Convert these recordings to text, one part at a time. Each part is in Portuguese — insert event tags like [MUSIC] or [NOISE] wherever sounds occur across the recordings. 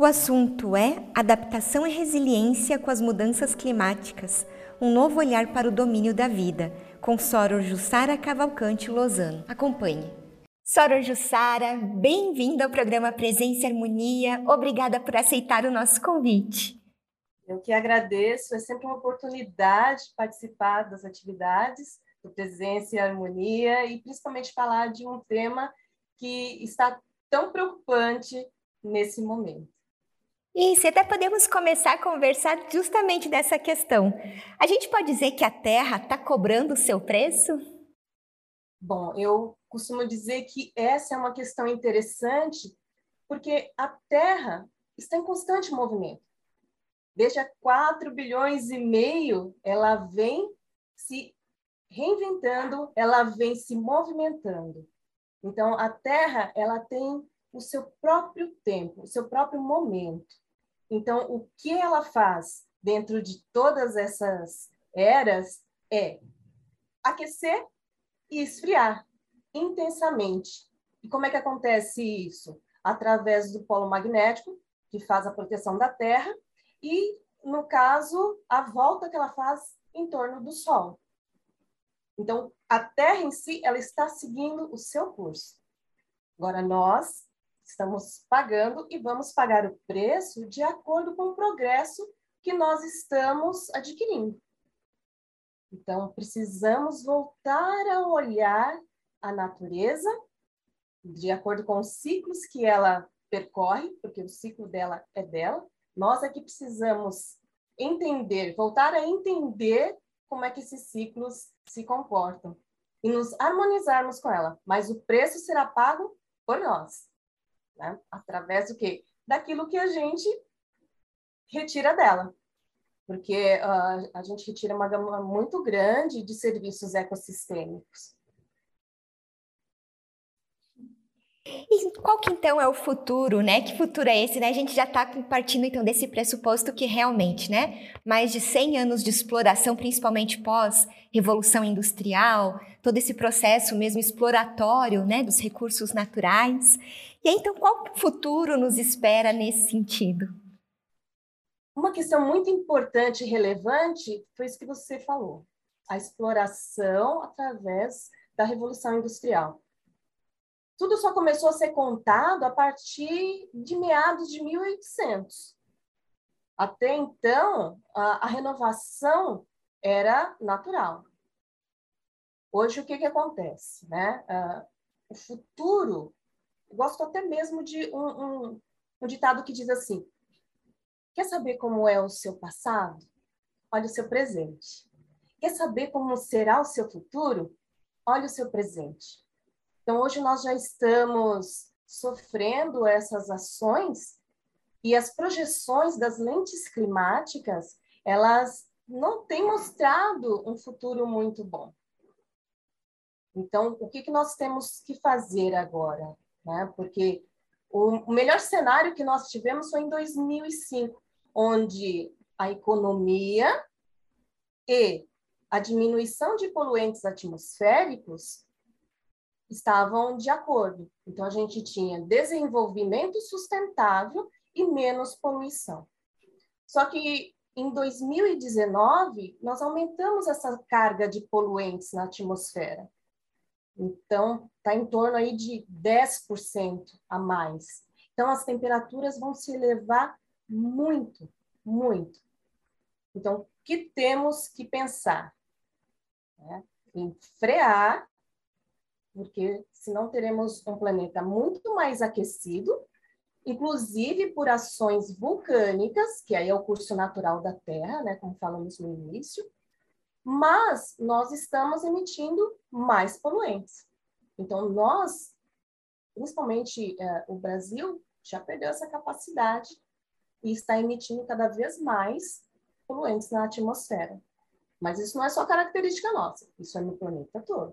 O assunto é adaptação e resiliência com as mudanças climáticas, um novo olhar para o domínio da vida, com Soror Jussara Cavalcante Lozano. Acompanhe. Soror Jussara, bem-vinda ao programa Presença e Harmonia. Obrigada por aceitar o nosso convite. Eu que agradeço, é sempre uma oportunidade de participar das atividades do Presença e Harmonia e principalmente falar de um tema que está tão preocupante nesse momento. Isso, até podemos começar a conversar justamente dessa questão. A gente pode dizer que a Terra está cobrando o seu preço? Bom, eu costumo dizer que essa é uma questão interessante, porque a Terra está em constante movimento. Desde há 4 bilhões e meio, ela vem se reinventando, ela vem se movimentando. Então, a Terra, ela tem o seu próprio tempo, o seu próprio momento. Então, o que ela faz dentro de todas essas eras é aquecer e esfriar intensamente. E como é que acontece isso? Através do polo magnético, que faz a proteção da Terra, e, no caso, a volta que ela faz em torno do Sol. Então, a Terra em si, ela está seguindo o seu curso. Agora, nós Estamos pagando e vamos pagar o preço de acordo com o progresso que nós estamos adquirindo. Então, precisamos voltar a olhar a natureza de acordo com os ciclos que ela percorre, porque o ciclo dela é dela. Nós é que precisamos entender, voltar a entender como é que esses ciclos se comportam e nos harmonizarmos com ela. Mas o preço será pago por nós né? Através do quê? Daquilo que a gente retira dela. Porque uh, a gente retira uma gama muito grande de serviços ecossistêmicos. E qual que então é o futuro, né? Que futuro é esse, né? A gente já está partindo então desse pressuposto que realmente, né? Mais de 100 anos de exploração, principalmente pós revolução industrial, todo esse processo mesmo exploratório, né, dos recursos naturais. E aí, então, qual futuro nos espera nesse sentido? Uma questão muito importante e relevante foi isso que você falou, a exploração através da Revolução Industrial. Tudo só começou a ser contado a partir de meados de 1800. Até então, a, a renovação era natural. Hoje, o que, que acontece? Né? Uh, o futuro gosto até mesmo de um, um, um ditado que diz assim: Quer saber como é o seu passado? Olha o seu presente. Quer saber como será o seu futuro? Olha o seu presente. Então, hoje nós já estamos sofrendo essas ações e as projeções das lentes climáticas, elas não têm mostrado um futuro muito bom. Então, o que, que nós temos que fazer agora? né? Porque o melhor cenário que nós tivemos foi em 2005, onde a economia e a diminuição de poluentes atmosféricos estavam de acordo. Então, a gente tinha desenvolvimento sustentável e menos poluição. Só que em 2019, nós aumentamos essa carga de poluentes na atmosfera. Então, está em torno aí de 10% a mais. Então, as temperaturas vão se elevar muito, muito. Então, o que temos que pensar? Né? Em frear, porque senão teremos um planeta muito mais aquecido, inclusive por ações vulcânicas, que aí é o curso natural da Terra, né, como falamos no início, mas nós estamos emitindo mais poluentes. Então, nós, principalmente é, o Brasil, já perdeu essa capacidade e está emitindo cada vez mais poluentes na atmosfera. Mas isso não é só característica nossa, isso é no planeta todo.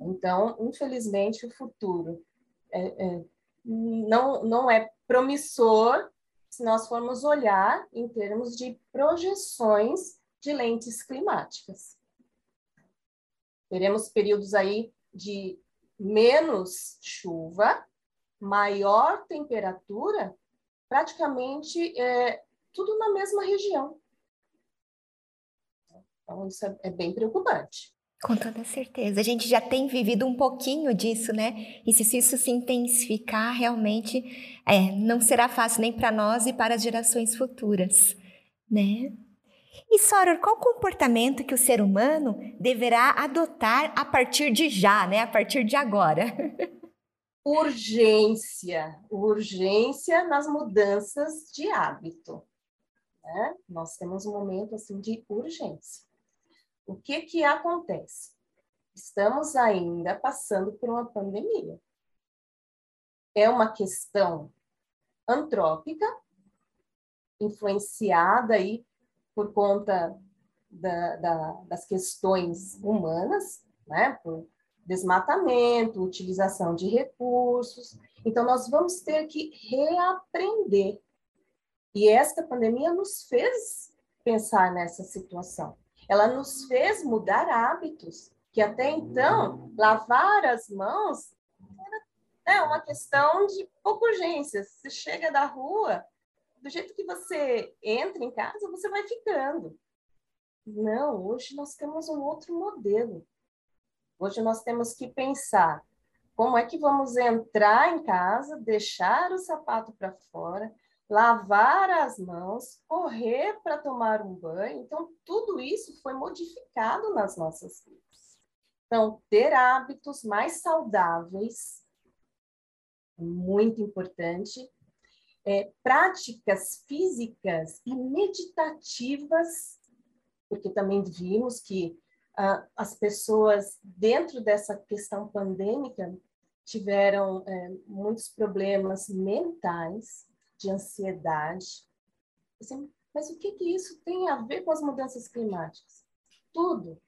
Então, infelizmente, o futuro é, é, não, não é promissor se nós formos olhar em termos de projeções de lentes climáticas. Teremos períodos aí de menos chuva, maior temperatura praticamente é, tudo na mesma região. Então, isso é, é bem preocupante. Com toda certeza. A gente já tem vivido um pouquinho disso, né? E se isso se intensificar, realmente é, não será fácil nem para nós e para as gerações futuras, né? E Soror, qual comportamento que o ser humano deverá adotar a partir de já, né? A partir de agora? [LAUGHS] Urgência, urgência nas mudanças de hábito. Né? Nós temos um momento assim de urgência. O que que acontece? Estamos ainda passando por uma pandemia. É uma questão antrópica, influenciada aí por conta da, da, das questões humanas, né? Por desmatamento, utilização de recursos. Então, nós vamos ter que reaprender. E esta pandemia nos fez pensar nessa situação. Ela nos fez mudar hábitos, que até então, lavar as mãos era né, uma questão de pouca urgência. Você chega da rua, do jeito que você entra em casa, você vai ficando. Não, hoje nós temos um outro modelo. Hoje nós temos que pensar como é que vamos entrar em casa, deixar o sapato para fora, lavar as mãos, correr para tomar um banho. Então, tudo isso foi modificado nas nossas vidas. Então, ter hábitos mais saudáveis, muito importante, é, práticas físicas e meditativas, porque também vimos que ah, as pessoas, dentro dessa questão pandêmica, tiveram é, muitos problemas mentais, de ansiedade. Assim, mas o que, que isso tem a ver com as mudanças climáticas? Tudo.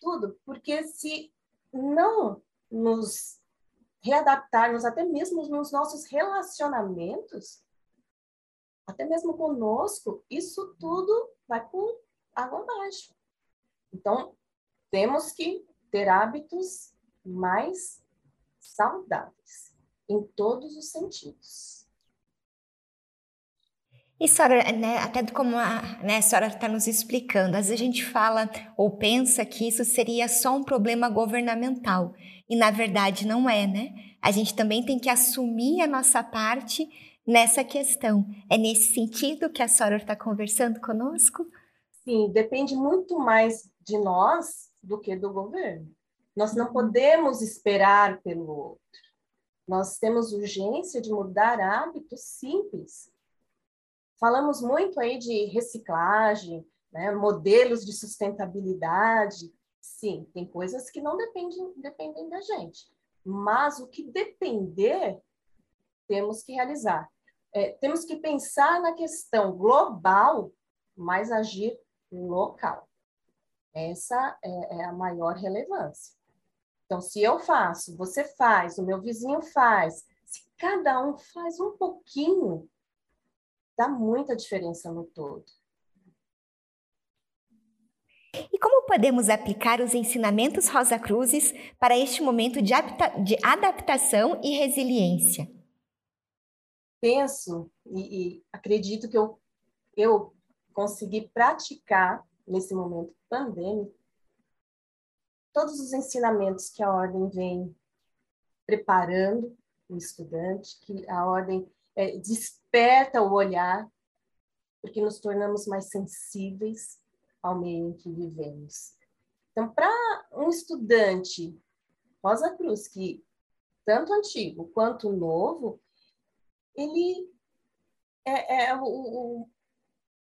Tudo. Porque se não nos readaptarmos até mesmo nos nossos relacionamentos, até mesmo conosco, isso tudo vai por água abaixo. Então, temos que ter hábitos mais saudáveis, em todos os sentidos. E, senhora, né, até como a, né, a senhora está nos explicando, às vezes a gente fala ou pensa que isso seria só um problema governamental. E na verdade não é, né? A gente também tem que assumir a nossa parte nessa questão. É nesse sentido que a Soror está conversando conosco? Sim, depende muito mais de nós do que do governo. Nós não podemos esperar pelo outro. Nós temos urgência de mudar hábitos simples. Falamos muito aí de reciclagem, né, modelos de sustentabilidade, Sim, tem coisas que não dependem, dependem da gente. Mas o que depender, temos que realizar. É, temos que pensar na questão global, mas agir local. Essa é, é a maior relevância. Então, se eu faço, você faz, o meu vizinho faz, se cada um faz um pouquinho, dá muita diferença no todo. E como podemos aplicar os ensinamentos Rosa Cruzes para este momento de, de adaptação e resiliência? Penso e, e acredito que eu, eu consegui praticar nesse momento pandêmico todos os ensinamentos que a ordem vem preparando o estudante, que a ordem é, desperta o olhar, porque nos tornamos mais sensíveis ao meio em que vivemos. Então, para um estudante Rosa Cruz, que tanto antigo quanto novo, ele é, é o, o,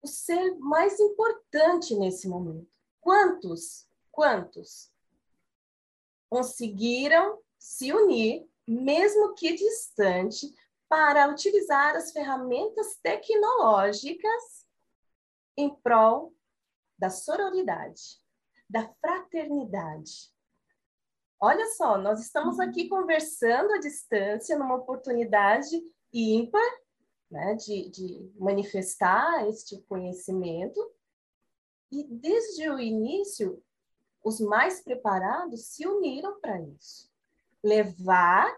o ser mais importante nesse momento. Quantos, quantos conseguiram se unir, mesmo que distante, para utilizar as ferramentas tecnológicas em prol da sororidade, da fraternidade. Olha só, nós estamos aqui conversando à distância, numa oportunidade ímpar, né, de, de manifestar este conhecimento. E desde o início, os mais preparados se uniram para isso. Levar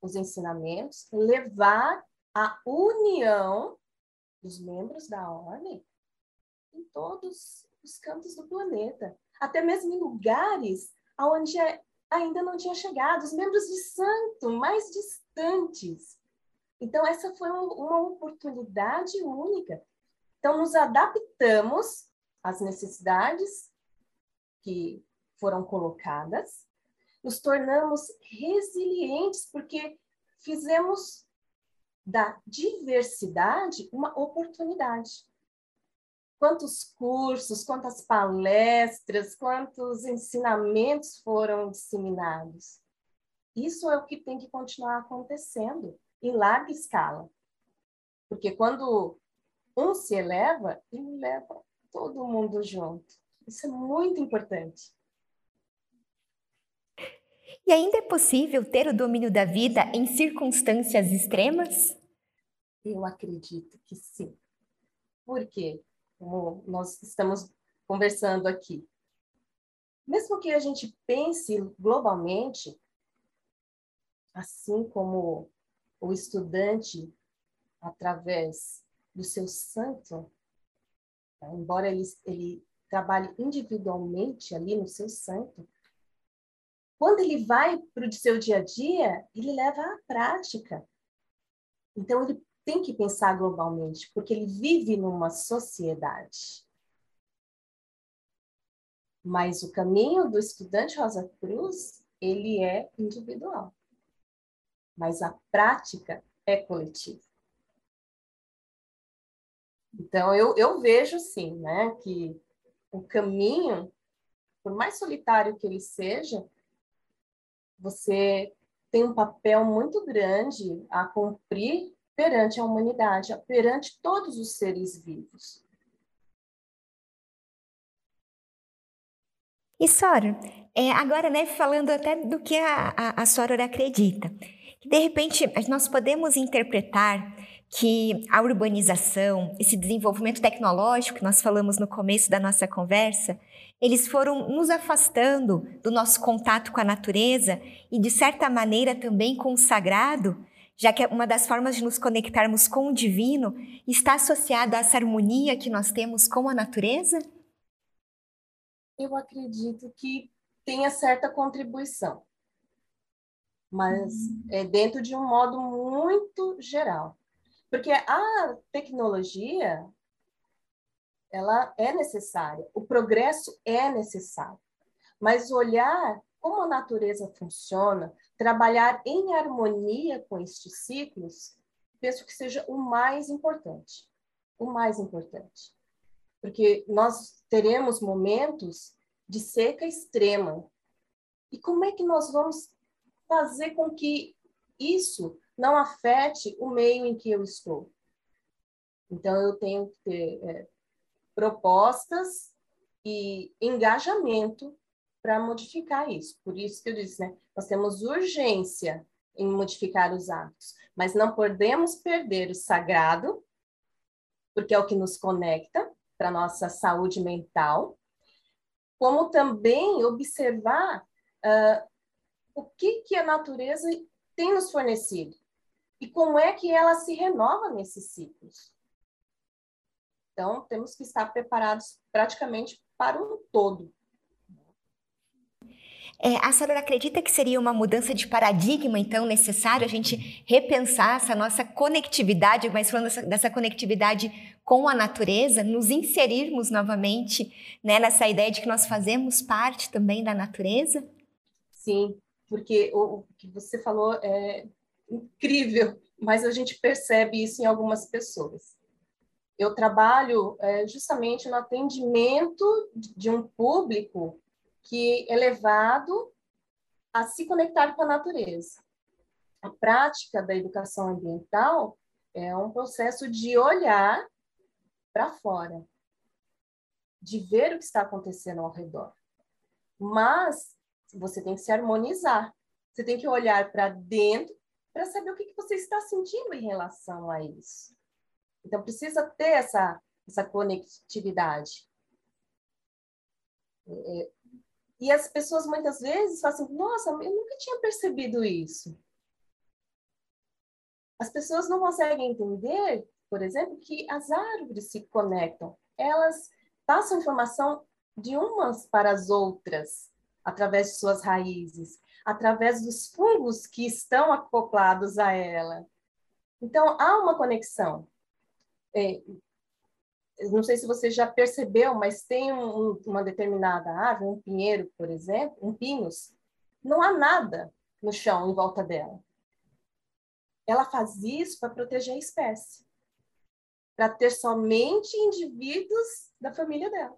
os ensinamentos, levar a união dos membros da ordem em todos os cantos do planeta, até mesmo em lugares onde é, ainda não tinha chegado, os membros de santo mais distantes. Então, essa foi uma oportunidade única. Então, nos adaptamos às necessidades que foram colocadas, nos tornamos resilientes, porque fizemos da diversidade uma oportunidade. Quantos cursos, quantas palestras, quantos ensinamentos foram disseminados? Isso é o que tem que continuar acontecendo em larga escala. Porque quando um se eleva, ele leva todo mundo junto. Isso é muito importante. E ainda é possível ter o domínio da vida em circunstâncias extremas? Eu acredito que sim. Por quê? Como nós estamos conversando aqui. Mesmo que a gente pense globalmente, assim como o estudante, através do seu santo, tá? embora ele, ele trabalhe individualmente ali no seu santo, quando ele vai para o seu dia a dia, ele leva à prática. Então, ele tem que pensar globalmente, porque ele vive numa sociedade. Mas o caminho do estudante Rosa Cruz, ele é individual. Mas a prática é coletiva. Então, eu, eu vejo, sim, né, que o caminho, por mais solitário que ele seja, você tem um papel muito grande a cumprir perante a humanidade, perante todos os seres vivos. E Sora, é, agora, né, falando até do que a, a, a acredita, de repente nós podemos interpretar que a urbanização, esse desenvolvimento tecnológico que nós falamos no começo da nossa conversa, eles foram nos afastando do nosso contato com a natureza e, de certa maneira, também com o sagrado, já que uma das formas de nos conectarmos com o divino está associada a essa harmonia que nós temos com a natureza? Eu acredito que tenha certa contribuição, mas hum. é dentro de um modo muito geral. Porque a tecnologia, ela é necessária, o progresso é necessário, mas olhar como a natureza funciona, trabalhar em harmonia com estes ciclos, penso que seja o mais importante, o mais importante. Porque nós teremos momentos de seca extrema. E como é que nós vamos fazer com que isso não afete o meio em que eu estou. Então, eu tenho que ter é, propostas e engajamento para modificar isso. Por isso que eu disse, né? Nós temos urgência em modificar os hábitos, mas não podemos perder o sagrado, porque é o que nos conecta para nossa saúde mental, como também observar uh, o que, que a natureza tem nos fornecido e como é que ela se renova nesses ciclos. Então, temos que estar preparados praticamente para um todo. É, a senhora acredita que seria uma mudança de paradigma, então, necessário a gente repensar essa nossa conectividade, mas falando dessa, dessa conectividade com a natureza, nos inserirmos novamente né, nessa ideia de que nós fazemos parte também da natureza? Sim, porque o, o que você falou é incrível, mas a gente percebe isso em algumas pessoas. Eu trabalho é, justamente no atendimento de um público que é levado a se conectar com a natureza. A prática da educação ambiental é um processo de olhar para fora, de ver o que está acontecendo ao redor. Mas você tem que se harmonizar. Você tem que olhar para dentro para saber o que, que você está sentindo em relação a isso. Então, precisa ter essa, essa conectividade. É, e as pessoas muitas vezes falam assim, nossa, eu nunca tinha percebido isso. As pessoas não conseguem entender, por exemplo, que as árvores se conectam. Elas passam informação de umas para as outras através de suas raízes, através dos fungos que estão acoplados a ela. Então, há uma conexão. É, não sei se você já percebeu, mas tem um, uma determinada árvore, um pinheiro, por exemplo, um pinus, não há nada no chão em volta dela. Ela faz isso para proteger a espécie, para ter somente indivíduos da família dela.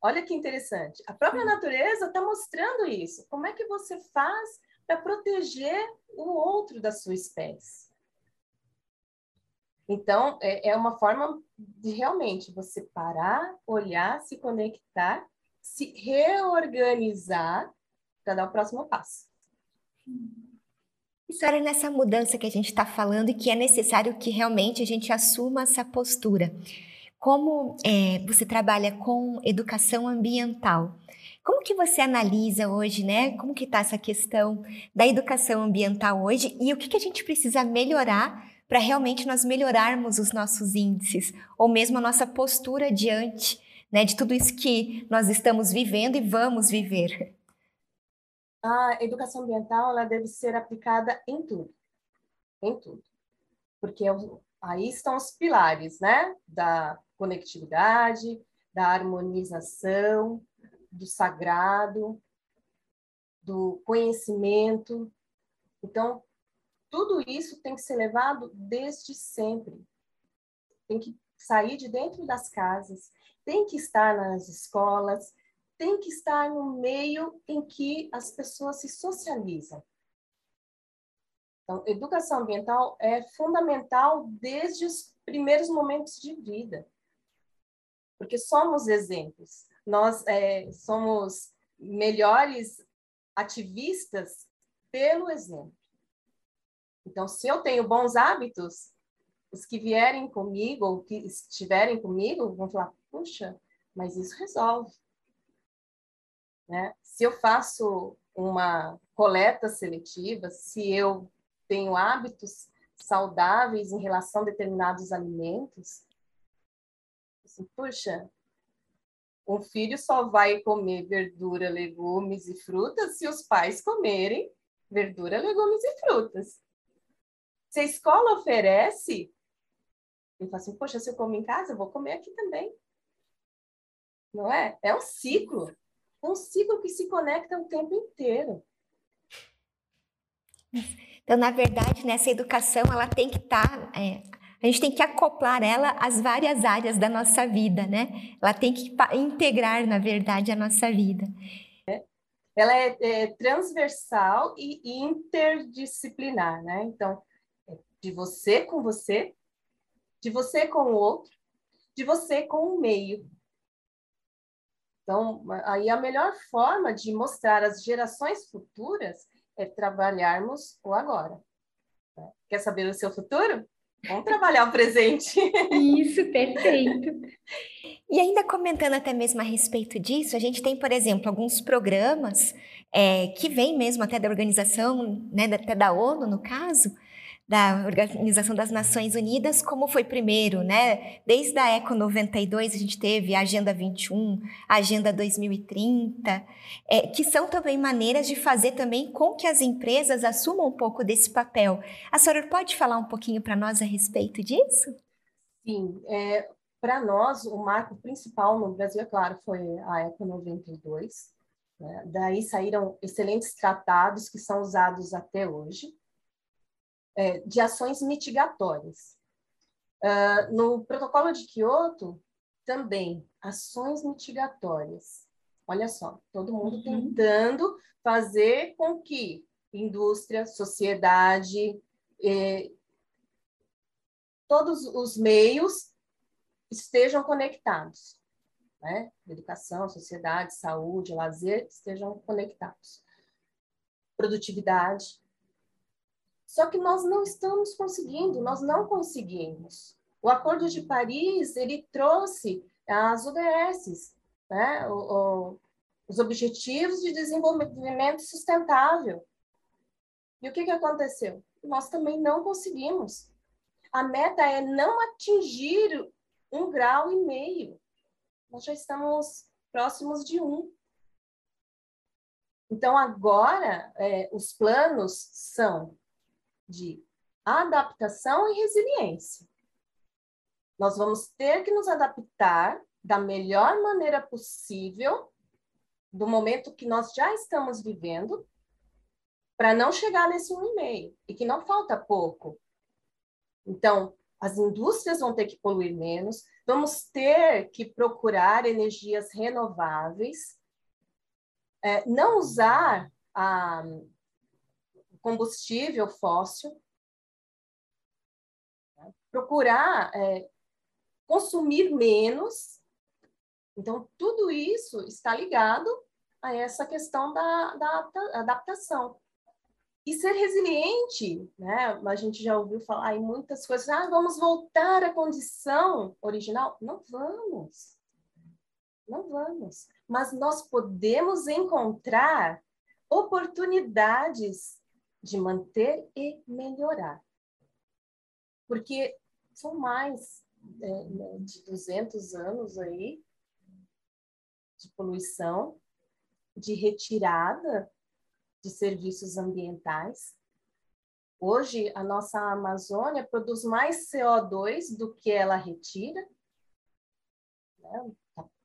Olha que interessante. A própria natureza está mostrando isso. Como é que você faz para proteger o outro da sua espécie? Então, é, é uma forma de realmente você parar, olhar, se conectar, se reorganizar para dar o próximo passo. História nessa mudança que a gente está falando e que é necessário que realmente a gente assuma essa postura. Como é, você trabalha com educação ambiental? Como que você analisa hoje, né? Como que está essa questão da educação ambiental hoje e o que, que a gente precisa melhorar para realmente nós melhorarmos os nossos índices ou mesmo a nossa postura diante né, de tudo isso que nós estamos vivendo e vamos viver? A educação ambiental ela deve ser aplicada em tudo, em tudo, porque aí estão os pilares, né, da conectividade, da harmonização, do sagrado, do conhecimento. Então, tudo isso tem que ser levado desde sempre. Tem que sair de dentro das casas, tem que estar nas escolas, tem que estar no meio em que as pessoas se socializam. Então, educação ambiental é fundamental desde os primeiros momentos de vida, porque somos exemplos. Nós é, somos melhores ativistas pelo exemplo. Então, se eu tenho bons hábitos, os que vierem comigo ou que estiverem comigo vão falar: puxa, mas isso resolve. Né? Se eu faço uma coleta seletiva, se eu tenho hábitos saudáveis em relação a determinados alimentos, assim, puxa, um filho só vai comer verdura, legumes e frutas se os pais comerem verdura, legumes e frutas. Se a escola oferece, ele fala assim, poxa, se eu como em casa, eu vou comer aqui também. Não é? É um ciclo. É um ciclo que se conecta o tempo inteiro. Então, na verdade, nessa educação, ela tem que estar... Tá, é, a gente tem que acoplar ela às várias áreas da nossa vida, né? Ela tem que integrar, na verdade, a nossa vida. Ela é, é transversal e interdisciplinar, né? Então, de você com você, de você com o outro, de você com o meio. Então, aí a melhor forma de mostrar às gerações futuras é trabalharmos o agora. Quer saber o seu futuro? Vamos trabalhar o presente. [LAUGHS] Isso, perfeito. E ainda comentando até mesmo a respeito disso, a gente tem, por exemplo, alguns programas é, que vêm mesmo até da organização, né, até da ONU, no caso, da Organização das Nações Unidas, como foi primeiro, né? Desde a Eco 92 a gente teve a Agenda 21, a Agenda 2030, é, que são também maneiras de fazer também com que as empresas assumam um pouco desse papel. A senhora pode falar um pouquinho para nós a respeito disso? Sim, é, para nós o marco principal no Brasil, é claro, foi a Eco 92. Né? Daí saíram excelentes tratados que são usados até hoje é, de ações mitigatórias. Uh, no protocolo de Kyoto, também, ações mitigatórias. Olha só, todo mundo uhum. tentando fazer com que indústria, sociedade, eh, todos os meios estejam conectados. Né? Educação, sociedade, saúde, lazer estejam conectados. Produtividade, só que nós não estamos conseguindo, nós não conseguimos. O Acordo de Paris, ele trouxe as ODS, né? O, o, os Objetivos de Desenvolvimento Sustentável. E o que, que aconteceu? nós também não conseguimos. A meta é não atingir um grau e meio. Nós já estamos próximos de um. Então, agora, é, os planos são de adaptação e resiliência. Nós vamos ter que nos adaptar da melhor maneira possível do momento que nós já estamos vivendo para não chegar nesse um e meio e que não falta pouco. Então, as indústrias vão ter que poluir menos, vamos ter que procurar energias renováveis, é, não usar a combustível fóssil, procurar é, consumir menos. Então, tudo isso está ligado a essa questão da, da adaptação. E ser resiliente, né? A gente já ouviu falar em muitas coisas, ah, vamos voltar à condição original. Não vamos. Não vamos. Mas nós podemos encontrar oportunidades de manter e melhorar. Porque são mais é, né, de 200 anos aí de poluição, de retirada de serviços ambientais. Hoje, a nossa Amazônia produz mais CO2 do que ela retira. Né?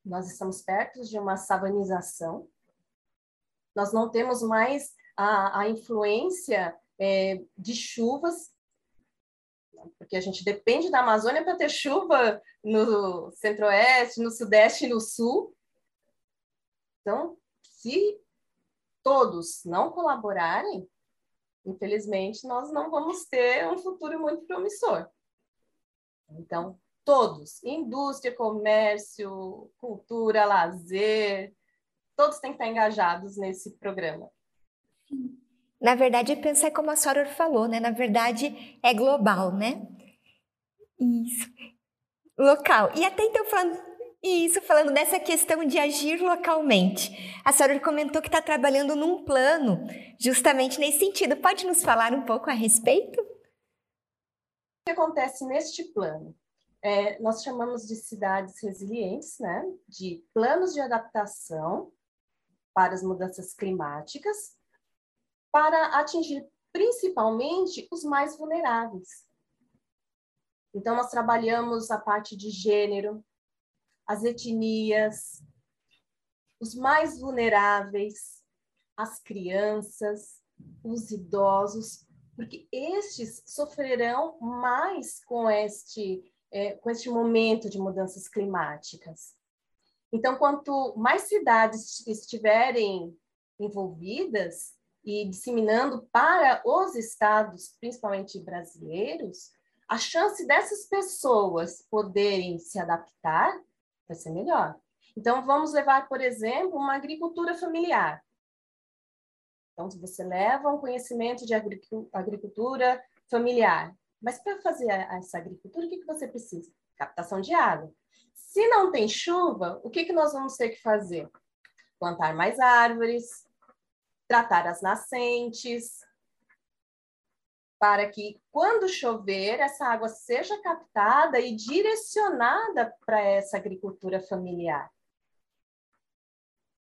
Nós estamos perto de uma savanização. Nós não temos mais a, a influência é, de chuvas porque a gente depende da Amazônia para ter chuva no centro-oeste, no sudeste e no sul. Então, se todos não colaborarem, infelizmente, nós não vamos ter um futuro muito promissor. Então, todos, indústria, comércio, cultura, lazer, todos têm que estar engajados nesse programa. Na verdade, pensar como a Soror falou, né? Na verdade, é global, né? Isso. Local. E até então falando isso, falando dessa questão de agir localmente. A Soror comentou que está trabalhando num plano justamente nesse sentido. Pode nos falar um pouco a respeito? O que acontece neste plano? É, nós chamamos de cidades resilientes, né? De planos de adaptação para as mudanças climáticas, para atingir principalmente os mais vulneráveis. Então, nós trabalhamos a parte de gênero, as etnias, os mais vulneráveis, as crianças, os idosos, porque estes sofrerão mais com este, é, com este momento de mudanças climáticas. Então, quanto mais cidades estiverem envolvidas, e disseminando para os estados, principalmente brasileiros, a chance dessas pessoas poderem se adaptar vai ser melhor. Então, vamos levar, por exemplo, uma agricultura familiar. Então, você leva um conhecimento de agricultura familiar. Mas para fazer essa agricultura, o que, que você precisa? Captação de água. Se não tem chuva, o que, que nós vamos ter que fazer? Plantar mais árvores, tratar as nascentes, para que, quando chover, essa água seja captada e direcionada para essa agricultura familiar.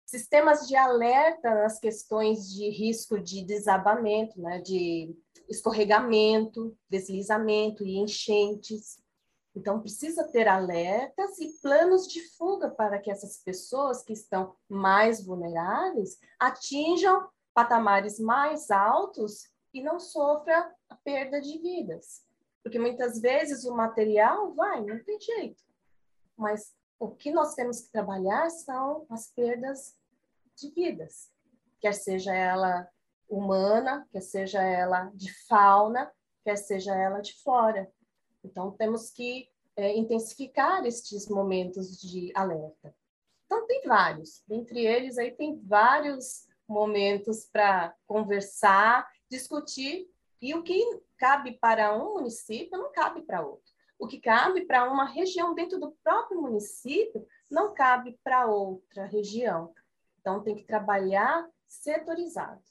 Sistemas de alerta nas questões de risco de desabamento, né, de escorregamento, deslizamento e enchentes. Então, precisa ter alertas e planos de fuga para que essas pessoas que estão mais vulneráveis atinjam patamares mais altos e não sofra a perda de vidas. Porque muitas vezes o material vai, não tem jeito. Mas o que nós temos que trabalhar são as perdas de vidas, quer seja ela humana, quer seja ela de fauna, quer seja ela de flora. Então, temos que é, intensificar estes momentos de alerta. Então, tem vários. Dentre eles, aí tem vários momentos para conversar, discutir, e o que cabe para um município não cabe para outro. O que cabe para uma região dentro do próprio município não cabe para outra região. Então, tem que trabalhar setorizado.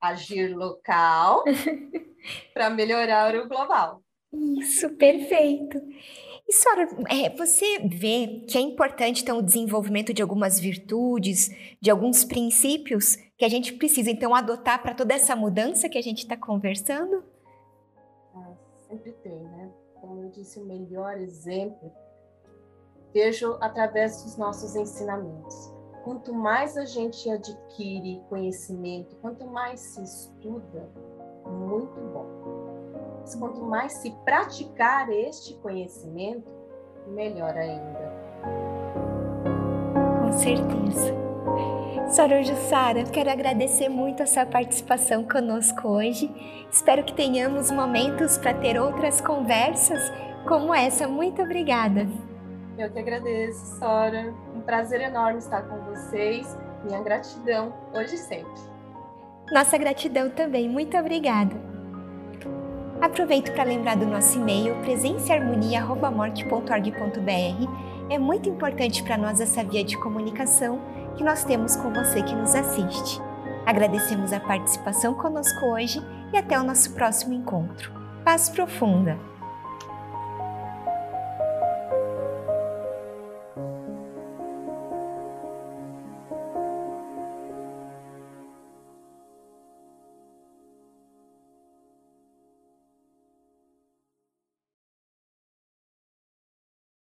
agir local [LAUGHS] para melhorar o global. Isso, perfeito. E, Sora, é, você vê que é importante, então, o desenvolvimento de algumas virtudes, de alguns princípios que a gente precisa, então, adotar para toda essa mudança que a gente está conversando? Ah, sempre tem, né? Como eu disse, o melhor exemplo vejo através dos nossos ensinamentos. Quanto mais a gente adquire conhecimento, quanto mais se estuda, muito bom mas quanto mais se praticar este conhecimento, melhor ainda. Com certeza. Sorojo Sara, quero agradecer muito a sua participação conosco hoje. Espero que tenhamos momentos para ter outras conversas como essa. Muito obrigada. Eu que agradeço, Sora. Um prazer enorme estar com vocês. Minha gratidão hoje e sempre. Nossa gratidão também. Muito obrigada. Aproveito para lembrar do nosso e-mail presenceharmonia.morte.org.br. É muito importante para nós essa via de comunicação que nós temos com você que nos assiste. Agradecemos a participação conosco hoje e até o nosso próximo encontro. Paz profunda!